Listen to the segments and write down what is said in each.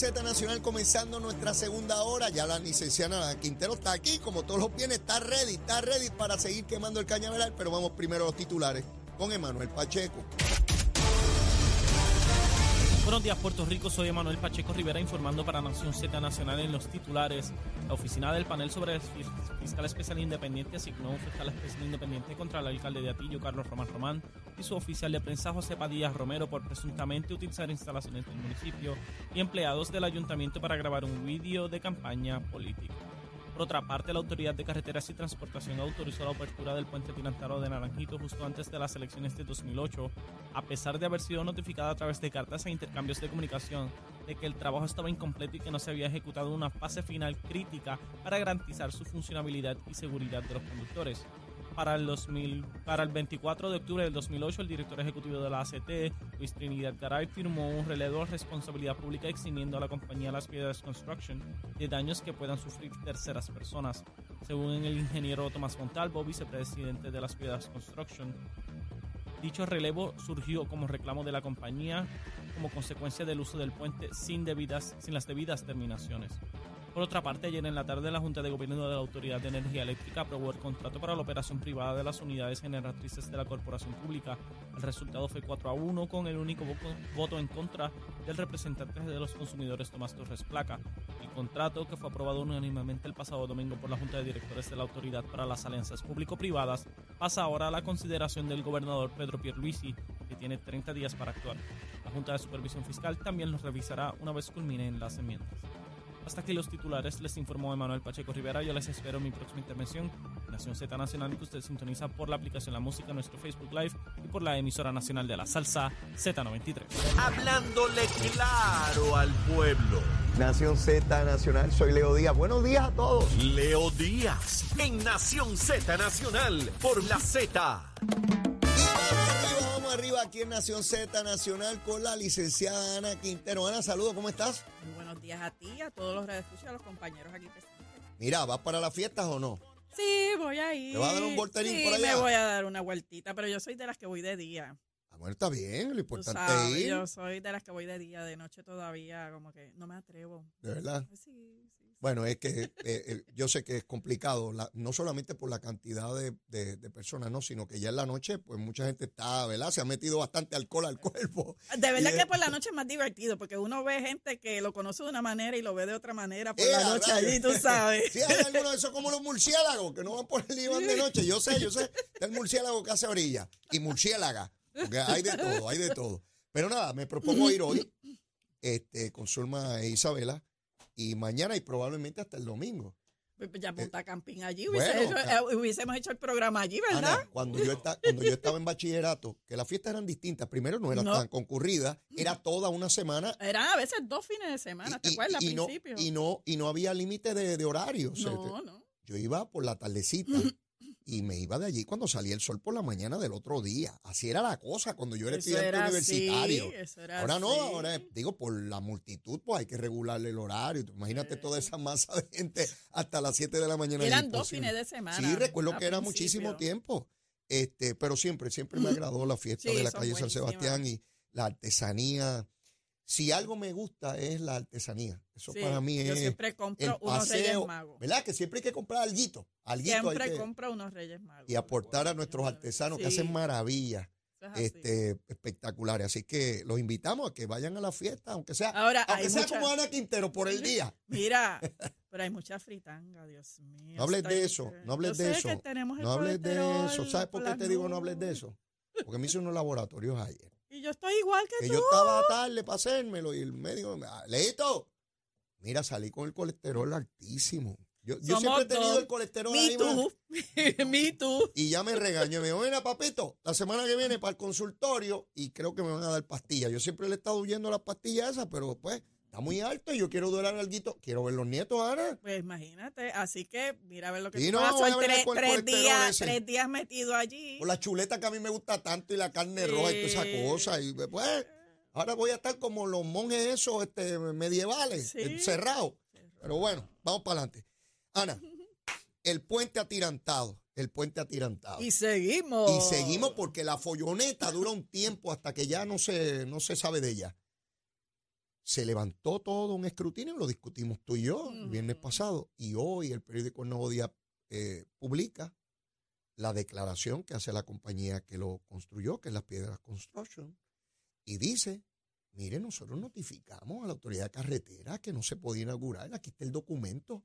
Z Nacional, comenzando nuestra segunda hora. Ya la licenciada Quintero está aquí, como todos los viernes, está ready, está ready para seguir quemando el cañaveral. Pero vamos primero a los titulares con Emanuel Pacheco. Buenos días, Puerto Rico. Soy Emanuel Pacheco Rivera informando para Nación Z Nacional en los titulares. La oficina del panel sobre fiscal especial independiente asignó un fiscal especial independiente contra el alcalde de Atillo, Carlos Román Román, y su oficial de prensa, José Padilla Romero, por presuntamente utilizar instalaciones del municipio y empleados del ayuntamiento para grabar un vídeo de campaña política. Por otra parte, la Autoridad de Carreteras y Transportación autorizó la apertura del puente Tinantaro de Naranjito justo antes de las elecciones de 2008, a pesar de haber sido notificada a través de cartas e intercambios de comunicación de que el trabajo estaba incompleto y que no se había ejecutado una fase final crítica para garantizar su funcionabilidad y seguridad de los conductores. Para el, 2000 para el 24 de octubre del 2008, el director ejecutivo de la ACT, Luis Trinidad Garay, firmó un relevo de responsabilidad pública eximiendo a la compañía Las Piedras Construction de daños que puedan sufrir terceras personas. Según el ingeniero Tomás Montalvo, vicepresidente de Las Piedras Construction, dicho relevo surgió como reclamo de la compañía como consecuencia del uso del puente sin, debidas, sin las debidas terminaciones. Por otra parte, ayer en la tarde la Junta de Gobierno de la Autoridad de Energía Eléctrica aprobó el contrato para la operación privada de las unidades generatrices de la Corporación Pública. El resultado fue 4 a 1 con el único voto, en contra del representante de los consumidores Tomás Torres Placa. El contrato, que fue aprobado unánimemente el pasado domingo por la Junta de Directores de la Autoridad para las Alianzas Público-Privadas, pasa ahora a la consideración del gobernador Pedro Pierluisi, que tiene 30 días para actuar. La Junta de Supervisión Fiscal también los revisará una vez culminen las enmiendas. Hasta aquí los titulares, les informó Emanuel Pacheco Rivera. Yo les espero en mi próxima intervención. Nación Z Nacional, que usted sintoniza por la aplicación La Música, nuestro Facebook Live y por la emisora nacional de la salsa Z93. Hablándole claro al pueblo. Nación Z Nacional, soy Leo Díaz. Buenos días a todos. Leo Díaz en Nación Z Nacional por la Z. Arriba aquí en Nación Z Nacional con la licenciada Ana Quintero. Ana, saludos, ¿cómo estás? Días a ti, a todos los radioescuchas, a los compañeros aquí presentes. Mira, ¿vas para las fiestas o no? Sí, voy a ir. ¿Te vas a dar un volterín Sí, por allá? me voy a dar una vueltita, pero yo soy de las que voy de día. Ah, bueno, está bien, lo Tú importante sabes, es ir. yo soy de las que voy de día, de noche todavía, como que no me atrevo. De verdad. Sí, sí. Bueno, es que eh, yo sé que es complicado, la- no solamente por la cantidad de, de- de personas, no, sino que ya en la noche, pues mucha gente está, ¿verdad? Se ha metido bastante alcohol al cuerpo. De verdad que es- por la noche es más divertido, porque uno ve gente que lo conoce de una manera y lo ve de otra manera por ¡Eh, la noche allí, tú sabes. Sí, hay algunos de esos como los murciélagos, que no van por el Iván de noche. Yo sé, yo sé, el murciélago que hace orilla y murciélaga, porque hay de todo, hay de todo. Pero nada, me propongo ir hoy este, con Zulma e Isabela y mañana y probablemente hasta el domingo. Pues Ya monta camping allí, bueno, hubiese hecho- claro. eh, hubiésemos hecho el programa allí, ¿verdad? Ana, cuando yo, esta- cuando yo estaba en bachillerato, que las fiestas eran distintas, primero no eran No. tan concurridas, era toda una semana. Eran a veces dos fines de semana, ¿te y, acuerdas? y Al no, principio. y, no, y no había límite de, de horario. o sea, no, no. Yo iba por la tardecita y me iba de allí cuando salía el sol por la mañana del otro día. Así era la cosa cuando yo era Eso estudiante era universitario. así, eso era ahora no, ahora digo, por la multitud, pues hay que regularle el horario. Imagínate toda esa masa de gente hasta las 7 de la mañana. Eran dos fines de semana. Sí, recuerdo que era principio. muchísimo tiempo. Este, pero siempre, siempre me agradó la fiesta Sí, de la calle San. Sebastián y la artesanía. Si algo me gusta es la artesanía. Eso Sí, para mí yo es siempre compro el unos Reyes Magos. ¿verdad? Que siempre hay que comprar alguito, alguito hay Siempre que- compro unos Reyes Magos. y aportar a nuestros artesanos que hacen maravillas es este, espectaculares. Así que los invitamos a que vayan a la fiesta, aunque sea, Ahora, aunque sea mucha- como Ana Quintero por el día. Mira, pero hay mucha fritanga, Dios mío. No hables de eso, no hables Yo de eso. No hables de eso. ¿Sabes por qué te digo no hables de eso? Porque me hice unos laboratorios ayer. Y yo estoy igual que, Que tú. yo estaba tarde para hacérmelo y el médico me ah, Leito, mira, salí con el colesterol altísimo. Yo, yo siempre he tenido el colesterol Me ahí too. Me too. Y ya me regañó. Me dijo, mira, papito, la semana que viene para el consultorio y creo que me van a dar pastillas. Yo siempre le he estado huyendo las pastillas esas, pero pues está muy alto y yo quiero durar algo. Quiero ver los nietos ahora. Pues imagínate, así que mira a ver lo que Sí, no, pasa. voy a tres, con el tres colesterol días, tres días metido allí. Por la chuleta que a mí me gusta tanto y la carne roja y toda esa cosa. Y pues, ahora voy a estar como los monjes esos este, medievales, Sí. encerrados. Pero bueno, vamos para adelante. Ana, el puente atirantado, el puente atirantado. Y seguimos. Y seguimos porque la folloneta dura un tiempo hasta que ya no se, no se sabe de ella. Se levantó todo un escrutinio, lo discutimos tú y yo el viernes pasado, y hoy el periódico El Nuevo Día eh, publica la declaración que hace la compañía que lo construyó, que es Las Piedras Construction, y dice, mire, nosotros notificamos a la autoridad de carretera que no se podía inaugurar, aquí está el documento,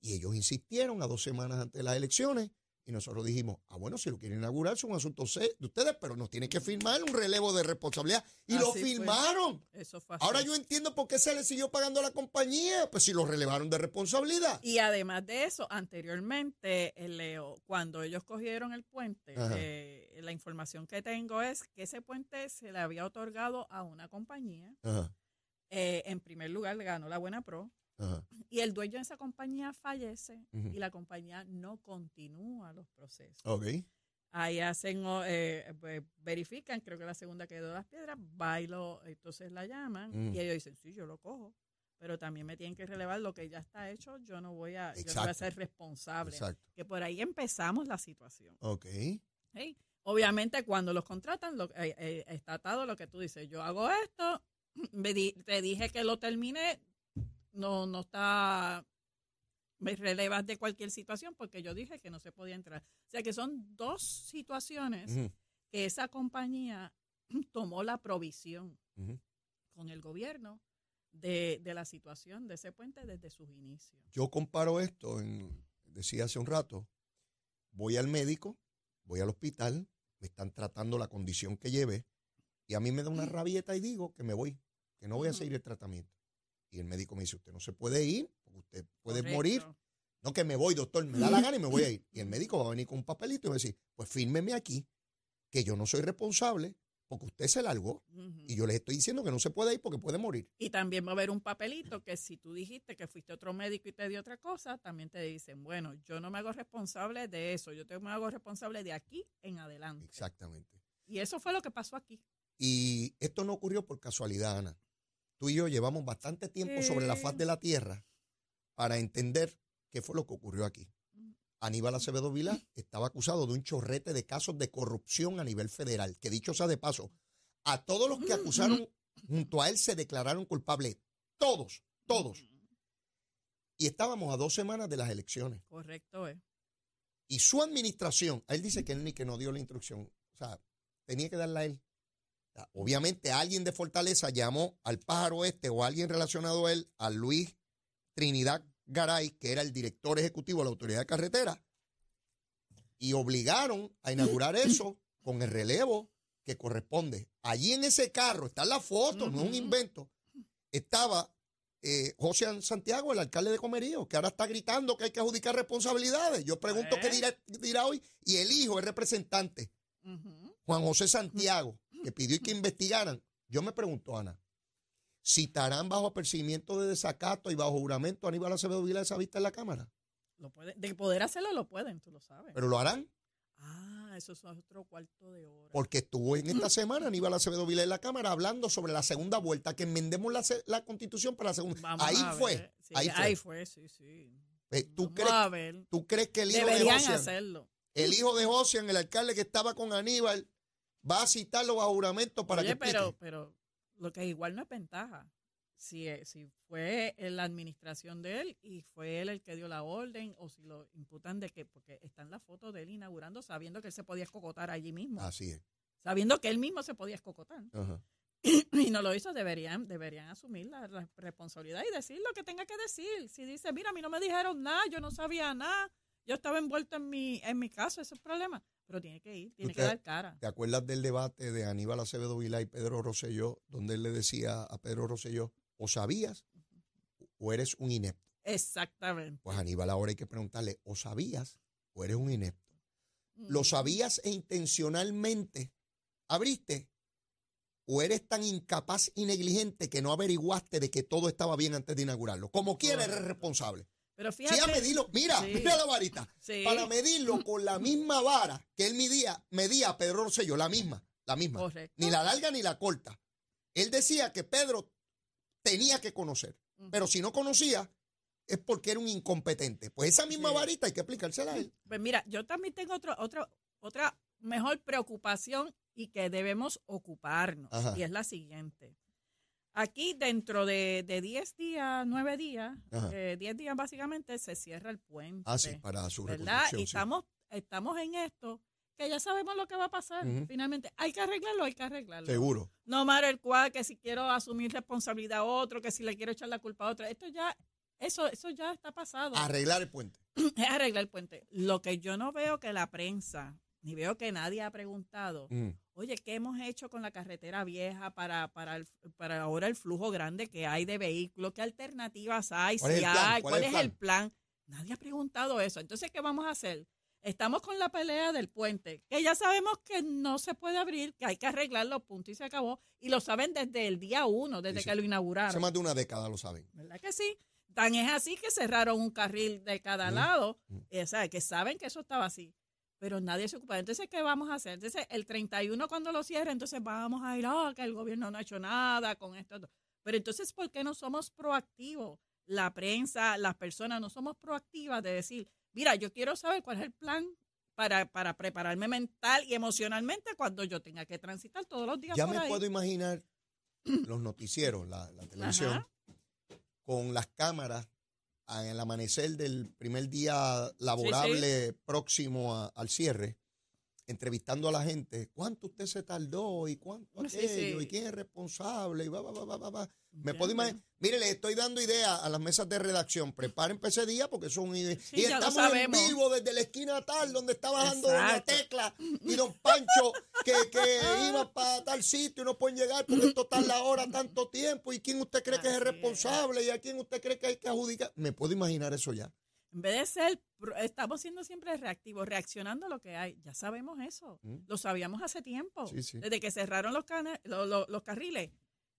y ellos insistieron a dos semanas antes de las elecciones, y nosotros dijimos, ah, bueno, si lo quieren inaugurar es un asunto de ustedes, pero nos tienen que firmar un relevo de responsabilidad. Y lo fue. firmaron. Eso fue. Ahora yo entiendo por qué se le siguió pagando a la compañía, pues si lo relevaron de responsabilidad. Y además de eso, anteriormente, el Leo, cuando ellos cogieron el puente, eh, la información que tengo es que ese puente se le había otorgado a una compañía. Ajá, Eh, en primer lugar, le ganó la Buena Pro. Ajá. Y el dueño de esa compañía fallece y la compañía no continúa los procesos. Ahí hacen, o, eh, pues, verifican, creo que la segunda quedó las piedras, va y lo- entonces la llaman Mm. y ellos dicen, sí, yo lo cojo, pero también me tienen que relevar lo que ya está hecho, yo no voy a, yo no voy a ser responsable. Exacto. Que por ahí empezamos la situación. Ok. ¿sí? Obviamente cuando los contratan, lo, eh, eh, está atado lo que tú dices, yo hago esto, me di- te dije que lo terminé, no, no está, me relevas de cualquier situación porque yo dije que no se podía entrar. O sea que son dos situaciones que esa compañía tomó la provisión con el gobierno de, de la situación de ese puente desde sus inicios. Yo comparo esto, en, decía hace un rato, voy al médico, voy al hospital, me están tratando la condición que lleve y a mí me da una rabieta y digo que me voy, que no voy a seguir el tratamiento. Y el médico me dice, usted no se puede ir, porque usted puede Correcto. morir. No, que me voy, doctor, me da la gana y me voy a ir. Y el médico va a venir con un papelito y me va a decir, pues fírmeme aquí, que yo no soy responsable, porque usted se largó. Y yo les estoy diciendo que no se puede ir porque puede morir. Y también va a haber un papelito que si tú dijiste que fuiste otro médico y te dio otra cosa, también te dicen, bueno, yo no me hago responsable de eso, yo te me hago responsable de aquí en adelante. Exactamente. Y eso fue lo que pasó aquí. Y esto no ocurrió por casualidad, Ana. Tú y yo llevamos bastante tiempo sobre la faz de la tierra para entender qué fue lo que ocurrió aquí. Aníbal Acevedo Vilá estaba acusado de un chorrete de casos de corrupción a nivel federal, que dicho sea de paso, a todos los que acusaron junto a él se declararon culpables. Todos, todos. Y estábamos a dos semanas de las elecciones. Correcto, ¿eh? Y su administración, él dice que él ni que no dio la instrucción. O sea, tenía que darla a él. Obviamente alguien de Fortaleza llamó al pájaro este o a alguien relacionado a él, a Luis Trinidad Garay, que era el director ejecutivo de la Autoridad de Carretera, y obligaron a inaugurar eso con el relevo que corresponde. Allí en ese carro, está la foto, no es un invento, estaba eh, José Santiago, el alcalde de Comerío, que ahora está gritando que hay que adjudicar responsabilidades. Yo pregunto qué Pues. dirá, dirá hoy. Y el hijo, el representante. Juan José Santiago, que pidió que investigaran. Yo me pregunto, Ana, ¿citarán bajo apercibimiento de desacato y bajo juramento a Aníbal Acevedo Vila esa vista en la Cámara? Lo puede- de poder hacerlo, lo pueden, tú lo sabes. Pero lo harán ah, eso es otro cuarto de hora. porque estuvo en esta semana Aníbal Acevedo Vila en la Cámara hablando sobre la segunda vuelta, que enmendemos la, constitución para la segunda. Vamos ahí fue. Sí, ahí fue. ahí fue, sí, sí. Eh, ¿Tú, Vamos crees. ¿Tú crees que el hijo de Josian, hacerlo. el hijo de Josian, el alcalde que estaba con Aníbal, va a citarlo bajo juramento para Oye, que pero, explique? pero lo que igual no es ventaja. Si, eh, si fue en la administración de él y fue él el que dio la orden o si lo imputan de que, porque está en la foto de él inaugurando sabiendo que él se podía escocotar allí mismo, Así es. sabiendo que él mismo se podía escocotar Ajá. y no lo hizo, deberían, deberían asumir la, la responsabilidad y decir lo que tenga que decir. Si dice, mira, a mí no me dijeron nada, yo no sabía nada, yo estaba envuelto en mi, en mi caso, ese es el problema. Pero tiene que ir, tiene que dar cara. ¿Te acuerdas del debate de Aníbal Acevedo Vilá y Pedro Rosselló, donde él le decía a Pedro Rosselló, o sabías o eres un inepto? Exactamente. Pues Aníbal ahora hay que preguntarle, ¿o sabías o eres un inepto? ¿Lo sabías e intencionalmente abriste? ¿O eres tan incapaz y negligente que no averiguaste de que todo estaba bien antes de inaugurarlo? Como quiera, eres responsable. Pero fíjate. a medirlo, mira, Sí. mira la varita. Sí. Para medirlo con la misma vara que él medía, medía a Pedro Rosselló, la misma, la misma. Correcto. Ni la larga ni la corta. Él decía que Pedro tenía que conocer, pero si no conocía es porque era un incompetente. Pues esa misma Sí. varita hay que aplicársela a él. Pues mira, yo también tengo otro, otro, otra mejor preocupación y que debemos ocuparnos. Ajá. Y es la siguiente. Aquí dentro de, de 10 días, 9 días, Ajá. eh, 10 días básicamente se cierra el puente. Ah, sí, para su ¿Verdad? Y sí. estamos, estamos en esto que ya sabemos lo que va a pasar. Finalmente, hay que arreglarlo, hay que arreglarlo. Seguro. No matter el cual, que si quiero asumir responsabilidad a otro, que si le quiero echar la culpa a otro. Esto ya, eso, eso ya está pasado. Arreglar el puente. es arreglar el puente. Lo que yo no veo que la prensa, ni veo que nadie ha preguntado. Oye, ¿qué hemos hecho con la carretera vieja para, para, el- para ahora el flujo grande que hay de vehículos? ¿Qué alternativas hay? ¿Cuál es Si el plan? hay, ¿Cuál ¿cuál, es el es plan? Nadie ha preguntado eso. Entonces, ¿qué vamos a hacer? Estamos con la pelea del puente, que ya sabemos que no se puede abrir, que hay que arreglarlo, punto y se acabó. Y lo saben desde el día uno, desde que lo inauguraron. Hace más de una década lo saben. ¿Verdad que sí? Tan es así que cerraron un carril de cada Mm, lado, mm. o sea, que saben que eso estaba así, pero nadie se ocupa. Entonces, ¿qué vamos a hacer? Entonces, el 31 cuando lo cierre, entonces vamos a ir, ah, que el gobierno no ha hecho nada con esto. Pero entonces, ¿por qué no somos proactivos? La prensa, las personas, no somos proactivas de decir, mira, yo quiero saber cuál es el plan para, para prepararme mental y emocionalmente cuando yo tenga que transitar todos los días Ya por me ahí. puedo imaginar los noticieros, la, la televisión, Ajá. con las cámaras en el amanecer del primer día laborable próximo a- al cierre, entrevistando a la gente. ¿Cuánto usted se tardó? ¿Y cuánto aquello? sí. ¿Y quién es responsable? Y va, va, va, va, va, va. Me puedo imaginar. Mire, le estoy dando idea a las mesas de redacción. Preparen ese día porque son ideas. Sí, y estamos en vivo desde la esquina tal, donde está bajando Exacto. Tecla y Don Pancho, que, que iba para tal sitio y no pueden llegar porque esto está la hora tanto tiempo. ¿Y quién usted cree que es el es. responsable? ¿Y a quién usted cree que hay que adjudicar? Me puedo imaginar eso ya. En vez de ser, estamos siendo siempre reactivos, reaccionando a lo que hay. Ya sabemos eso. Mm. Lo sabíamos hace tiempo. Sí, sí. Desde que cerraron los, cana- lo- lo- los carriles.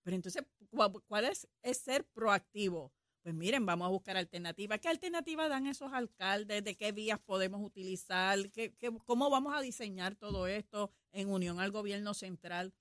Pero entonces, ¿cu- ¿cuál es, es ser proactivo? Pues miren, vamos a buscar alternativas. ¿Qué alternativas dan esos alcaldes? ¿De qué vías podemos utilizar? ¿Qué, qué- cómo vamos a diseñar todo esto en unión al gobierno central?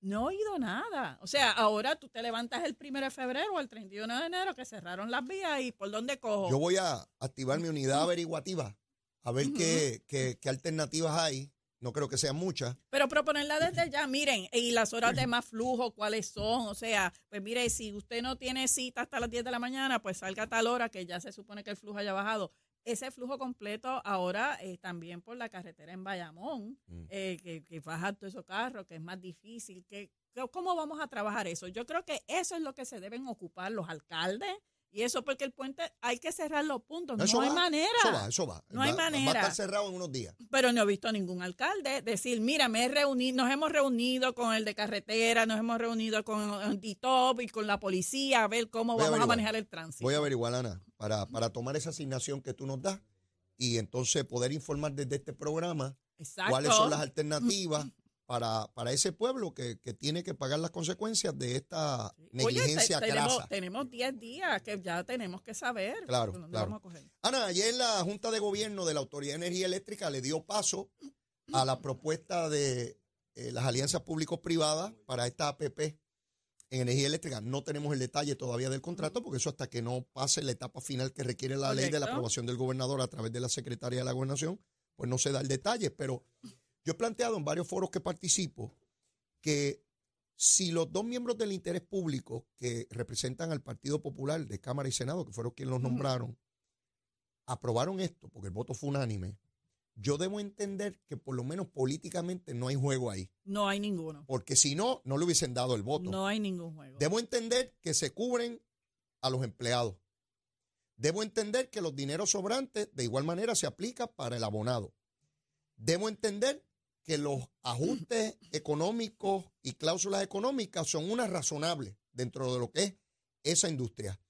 No he oído nada. O sea, ahora tú te levantas el primero de febrero o el 31 de enero que cerraron las vías y ¿por dónde cojo? Yo voy a activar mi unidad averiguativa a ver qué, qué- qué alternativas hay. No creo que sean muchas. Pero proponerla desde ya, miren, y las horas de más flujo, ¿cuáles son? O sea, pues mire, si usted no tiene cita hasta las 10 de la mañana, pues salga a tal hora que ya se supone que el flujo haya bajado. Ese flujo completo ahora eh, también por la carretera en Bayamón, Mm. eh, que, que bajan todos esos carros, que es más difícil. Que, que- ¿Cómo vamos a trabajar eso? Yo creo que eso es lo que se deben ocupar los alcaldes y eso porque el puente hay que cerrar los puntos. Eso no hay manera. Eso va, eso va. No hay Va- Va a manera. estar cerrado en unos días. Pero no he visto a ningún alcalde decir, mira, me he reunido, nos hemos reunido con el de carretera, nos hemos reunido con DITOP y con la policía a ver cómo Voy vamos a manejar el tránsito. Voy a averiguar, Ana, para, para tomar esa asignación que tú nos das y entonces poder informar desde este programa Exacto. cuáles son las alternativas para, para ese pueblo que, que tiene que pagar las consecuencias de esta Oye, negligencia te- tenemos, crasa. tenemos 10 días que ya tenemos que saber. Claro, dónde claro. vamos a coger. Ana, ayer la Junta de Gobierno de la Autoridad de Energía Eléctrica le dio paso a la propuesta de eh, las alianzas público-privadas para esta APP en energía eléctrica. No tenemos el detalle todavía del contrato porque eso hasta que no pase la etapa final que requiere la ley de la aprobación del gobernador a través de la Secretaría de la Gobernación, pues no se da el detalle. Pero yo he planteado en varios foros que participo que si los dos miembros del interés público que representan al Partido Popular de Cámara y Senado, que fueron quienes los nombraron, aprobaron esto, porque el voto fue unánime, yo debo entender que por lo menos políticamente no hay juego ahí, No hay ninguno. porque si no, no le hubiesen dado el voto. No hay ningún juego. Debo entender que se cubren a los empleados. Debo entender que los dineros sobrantes de igual manera se aplican para el abonado. Debo entender que los ajustes económicos y cláusulas económicas son unas razonables dentro de lo que es esa industria.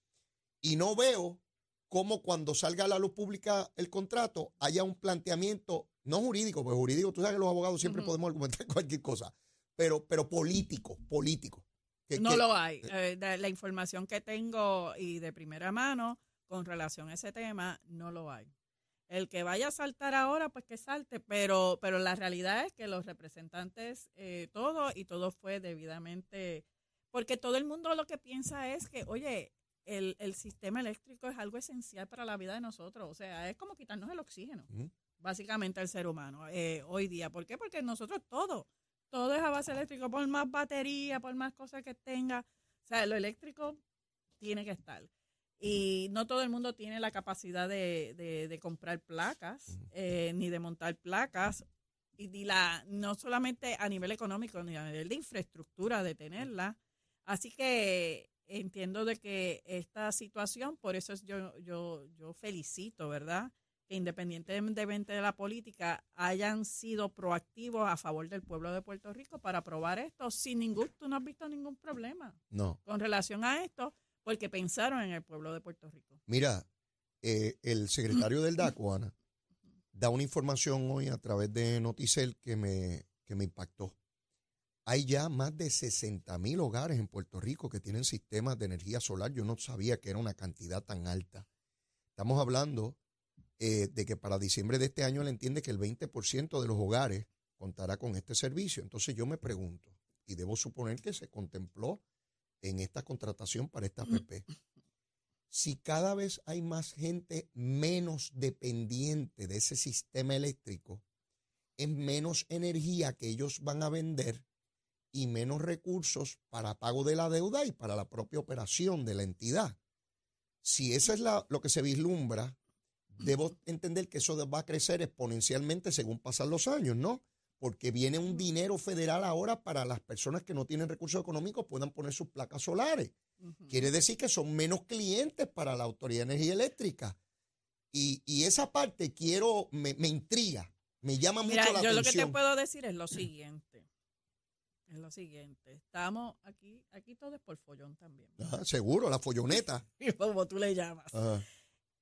Y no veo cómo cuando salga a la luz pública el contrato haya un planteamiento, no jurídico, porque jurídico, tú sabes que los abogados siempre podemos argumentar cualquier cosa, pero, pero político, político. Que- No que- lo hay. Eh, la información que tengo y de primera mano con relación a ese tema, no lo hay. El que vaya a saltar ahora, pues que salte, pero, pero la realidad es que los representantes, eh, todo y todo fue debidamente, porque todo el mundo lo que piensa es que, oye, el, el sistema eléctrico es algo esencial para la vida de nosotros, o sea, es como quitarnos el oxígeno, básicamente el ser humano, eh, hoy día. ¿Por qué? Porque nosotros todo, todo es a base eléctrico, por más batería, por más cosas que tenga, o sea, lo eléctrico tiene que estar. Y no todo el mundo tiene la capacidad de, de- de comprar placas, eh, ni de montar placas, y la, no solamente a nivel económico, ni a nivel de infraestructura de tenerla. Así que entiendo de que esta situación, por eso es yo, yo, yo felicito, ¿verdad? Que independientemente de la política, hayan sido proactivos a favor del pueblo de Puerto Rico para aprobar esto sin ningún, tú no has visto ningún problema No. con relación a esto, porque pensaron en el pueblo de Puerto Rico. Mira, eh, el secretario del DACO, Ana, da una información hoy a través de Noticel que me, que me impactó. Hay ya más de 60 mil hogares en Puerto Rico que tienen sistemas de energía solar. Yo no sabía que era una cantidad tan alta. Estamos hablando eh, de que para diciembre de este año él entiende que el 20% de los hogares contará con este servicio. Entonces yo me pregunto, y debo suponer que se contempló en esta contratación para esta APP, si cada vez hay más gente menos dependiente de ese sistema eléctrico, es menos energía que ellos van a vender y menos recursos para pago de la deuda y para la propia operación de la entidad. Si eso es la- lo que se vislumbra, debo entender que eso va a crecer exponencialmente según pasan los años, ¿no? Porque viene un dinero federal ahora para las personas que no tienen recursos económicos puedan poner sus placas solares. Quiere decir que son menos clientes para la Autoridad de Energía Eléctrica. Y, y esa parte quiero, me, me intriga, me llama Mira, mucho la yo lo que te atención. puedo decir es lo siguiente. Es lo siguiente. Estamos aquí, aquí todo es por follón también. Ajá, seguro, la folloneta. Como tú le llamas. Ajá.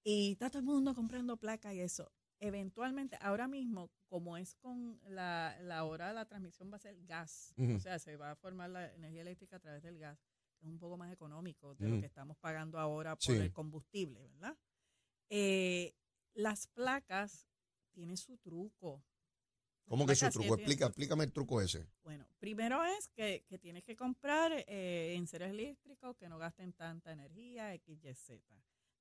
Y está todo el mundo comprando placas y eso. Eventualmente, ahora mismo, como es con la, la hora de la transmisión, va a ser gas. O sea, se va a formar la energía eléctrica a través del gas. Es un poco más económico de lo que estamos pagando ahora por Sí. el combustible, ¿verdad? Eh, las placas tienen su truco. ¿Cómo que su truco? Explica, explícame el truco ese. bueno, primero es que, que tienes que comprar eh, enseres eléctricos que no gasten tanta energía, X, Y, Z.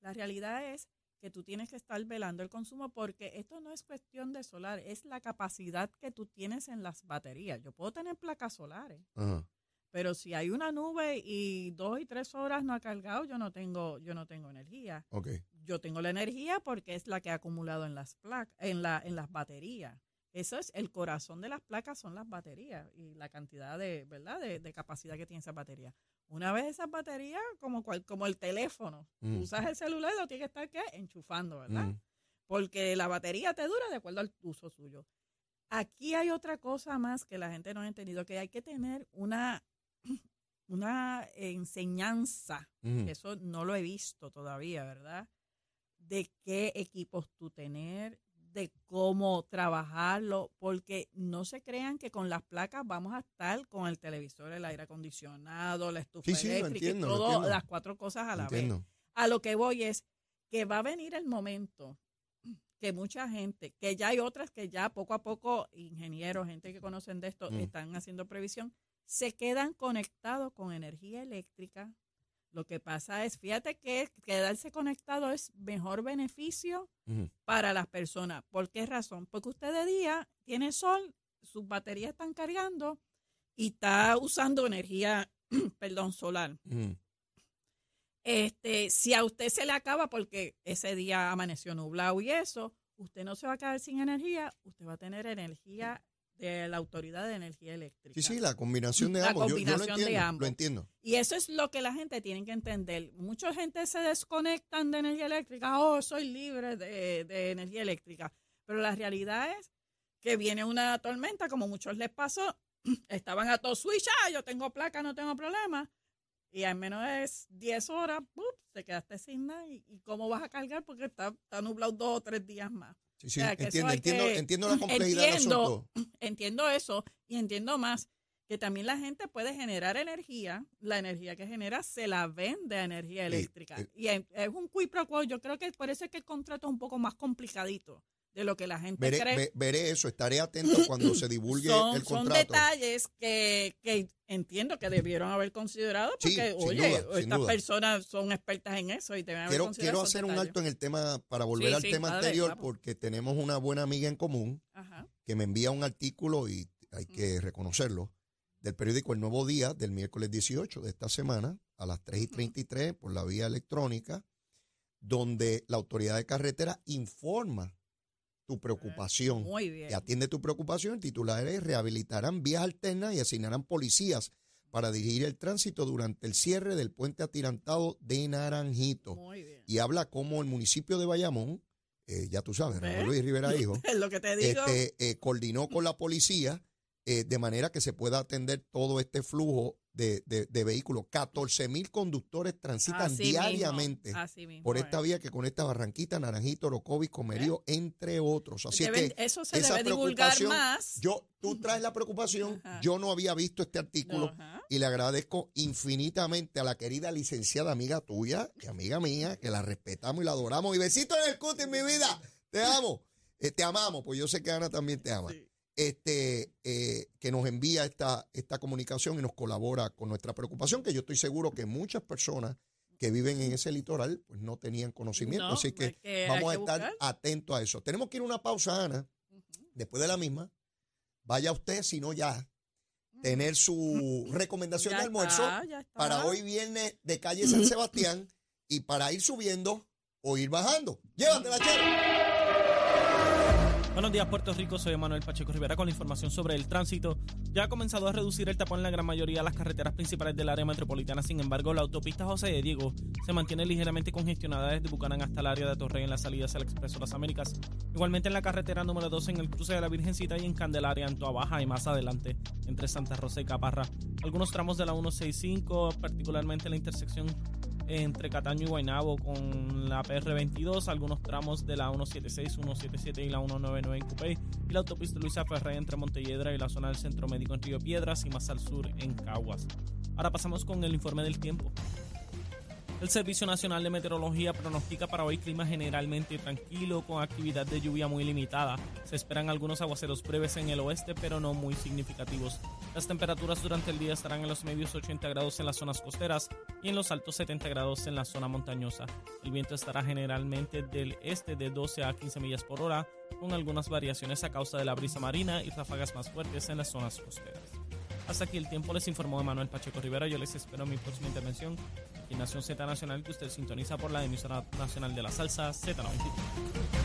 La realidad es que tú tienes que estar velando el consumo porque esto no es cuestión de solar, es la capacidad que tú tienes en las baterías. Yo puedo tener placas solares, Ajá. pero si hay una nube y dos y tres horas no ha cargado, yo no tengo, yo no tengo energía. Ok. Yo tengo la energía porque es la que ha acumulado en las placas, en la, en las baterías. Eso es el corazón de las placas son las baterías y la cantidad de, ¿verdad? De, de capacidad que tiene esa batería. Una vez esas baterías, como cual, como el teléfono, Mm. usas el celular y lo tienes que estar ¿qué? enchufando, ¿verdad? Mm. Porque la batería te dura de acuerdo al uso suyo. Aquí hay otra cosa más que la gente no ha entendido, que hay que tener una, una enseñanza Ujú. eso no lo he visto todavía, ¿verdad? De qué equipos tú tener, de cómo trabajarlo, porque no se crean que con las placas vamos a estar con el televisor, el aire acondicionado, la estufa Sí, sí, eléctrica, entiendo, y las cuatro cosas a la vez. Entiendo. A lo que voy es que va a venir el momento que mucha gente, que ya hay otras que ya poco a poco, ingenieros, gente que conocen de esto, Mm. están haciendo previsión, se quedan conectados con energía eléctrica. Lo que pasa es, fíjate que quedarse conectado es mejor beneficio para las personas. ¿Por qué razón? Porque usted de día tiene sol, sus baterías están cargando y está usando energía, perdón, solar. Este, si a usted se le acaba porque ese día amaneció nublado y eso, usted no se va a quedar sin energía, usted va a tener energía de la Autoridad de Energía Eléctrica. Sí, sí, la combinación de La ambos. Yo- yo, combinación lo de entiendo. ambos. Lo entiendo. Y eso es lo que la gente tiene que entender. Mucha gente se desconectan de energía eléctrica. Oh, soy libre de, de energía eléctrica. Pero la realidad es que viene una tormenta, como muchos les pasó. Estaban a todo switch. Ah, yo tengo placa, no tengo problema. Y en menos de 10 horas, ¡pup! te quedaste sin nada. ¿Y, y cómo vas a cargar? Porque está, está nublado dos o tres días más. Sí, sí, O sea, entiendo, entiendo, que- entiendo la complejidad del Entiendo, asunto. entiendo eso y entiendo más que también la gente puede generar energía, la energía que genera se la vende a energía eléctrica. eh. y es, es un quid pro quo, yo creo que por eso es que el contrato es un poco más complicadito de lo que la gente Veré, cree. ve- veré eso, estaré atento cuando se divulgue son, el son contrato. detalles que, que entiendo que debieron haber considerado Sí, porque, sin oye, duda, estas personas son expertas en eso y deben haber Quiero, considerado quiero hacer un alto en el tema, para volver Sí, al sí, tema anterior, porque tenemos una buena amiga en común Ajá. que me envía un artículo y hay que reconocerlo, del periódico El Nuevo Día del miércoles 18 de esta semana a las 3 y 33 por la vía electrónica, donde la autoridad de carretera informa tu preocupación Muy bien. y atiende tu preocupación. El titular es rehabilitarán vías alternas y asignarán policías para dirigir el tránsito durante el cierre del puente atirantado de Naranjito. Muy bien. Y habla como el municipio de Bayamón, eh, ya tú sabes. Ramón Luis Rivera Hijo, lo que te digo. este, eh, coordinó con la policía eh, de manera que se pueda atender todo este flujo de, de- de vehículos. 14 mil conductores transitan Así mismo, diariamente así mismo por es. esta vía que conecta Barranquita, Naranjito, Orocovis, Comerío, entre otros. Así que eso se esa debe divulgar más. yo, tú traes la preocupación, Ajá. yo no había visto este artículo Ajá. y le agradezco infinitamente a la querida licenciada amiga tuya y amiga mía, que la respetamos y la adoramos. Y besito en el cutis, mi vida. Te amo. Eh, te amamos, pues yo sé que Ana también te ama. Sí. Este, eh, que nos envía esta, esta comunicación y nos colabora con nuestra preocupación, que yo estoy seguro que muchas personas que viven en ese litoral pues no tenían conocimiento. No, Así que, vamos a estar buscar. atentos a eso. Tenemos que ir a una pausa, Ana. Después de la misma, vaya usted, si no ya, tener su recomendación Ya de almuerzo está, ya está. para hoy viernes de calle San Sebastián y para ir subiendo o ir bajando. Llévatela, Chero. Buenos días, Puerto Rico. Soy Manuel Pacheco Rivera con la información sobre el tránsito. Ya ha comenzado a reducir el tapón en la gran mayoría de las carreteras principales del área metropolitana. Sin embargo, la autopista José de Diego se mantiene ligeramente congestionada desde Bucanán hasta el área de Torrey en las salidas al Expreso Las Américas. Igualmente en la carretera número 12 en el cruce de la Virgencita y en Candelaria, en Toa Baja y más adelante entre Santa Rosa y Caparra. Algunos tramos de la 165, particularmente en la intersección entre Cataño y Guaynabo con la PR22, algunos tramos de la 176, 177 y la 199 en Cupey y la autopista Luisa Ferré entre Montelledra y la zona del Centro Médico en Río Piedras y más al sur en Caguas. Ahora pasamos con el informe del tiempo. El Servicio Nacional de Meteorología pronostica para hoy clima generalmente tranquilo con actividad de lluvia muy limitada. Se esperan algunos aguaceros breves en el oeste, pero no muy significativos. Las temperaturas durante el día estarán en los medios 80 grados en las zonas costeras y en los altos 70 grados en la zona montañosa. El viento estará generalmente del este de 12 a 15 millas por hora, con algunas variaciones a causa de la brisa marina y ráfagas más fuertes en las zonas costeras. Hasta aquí el tiempo les informó Emanuel Pacheco Rivera. Yo les espero en mi próxima intervención en Nación Z Nacional que usted sintoniza por la emisora nacional de la salsa Z93.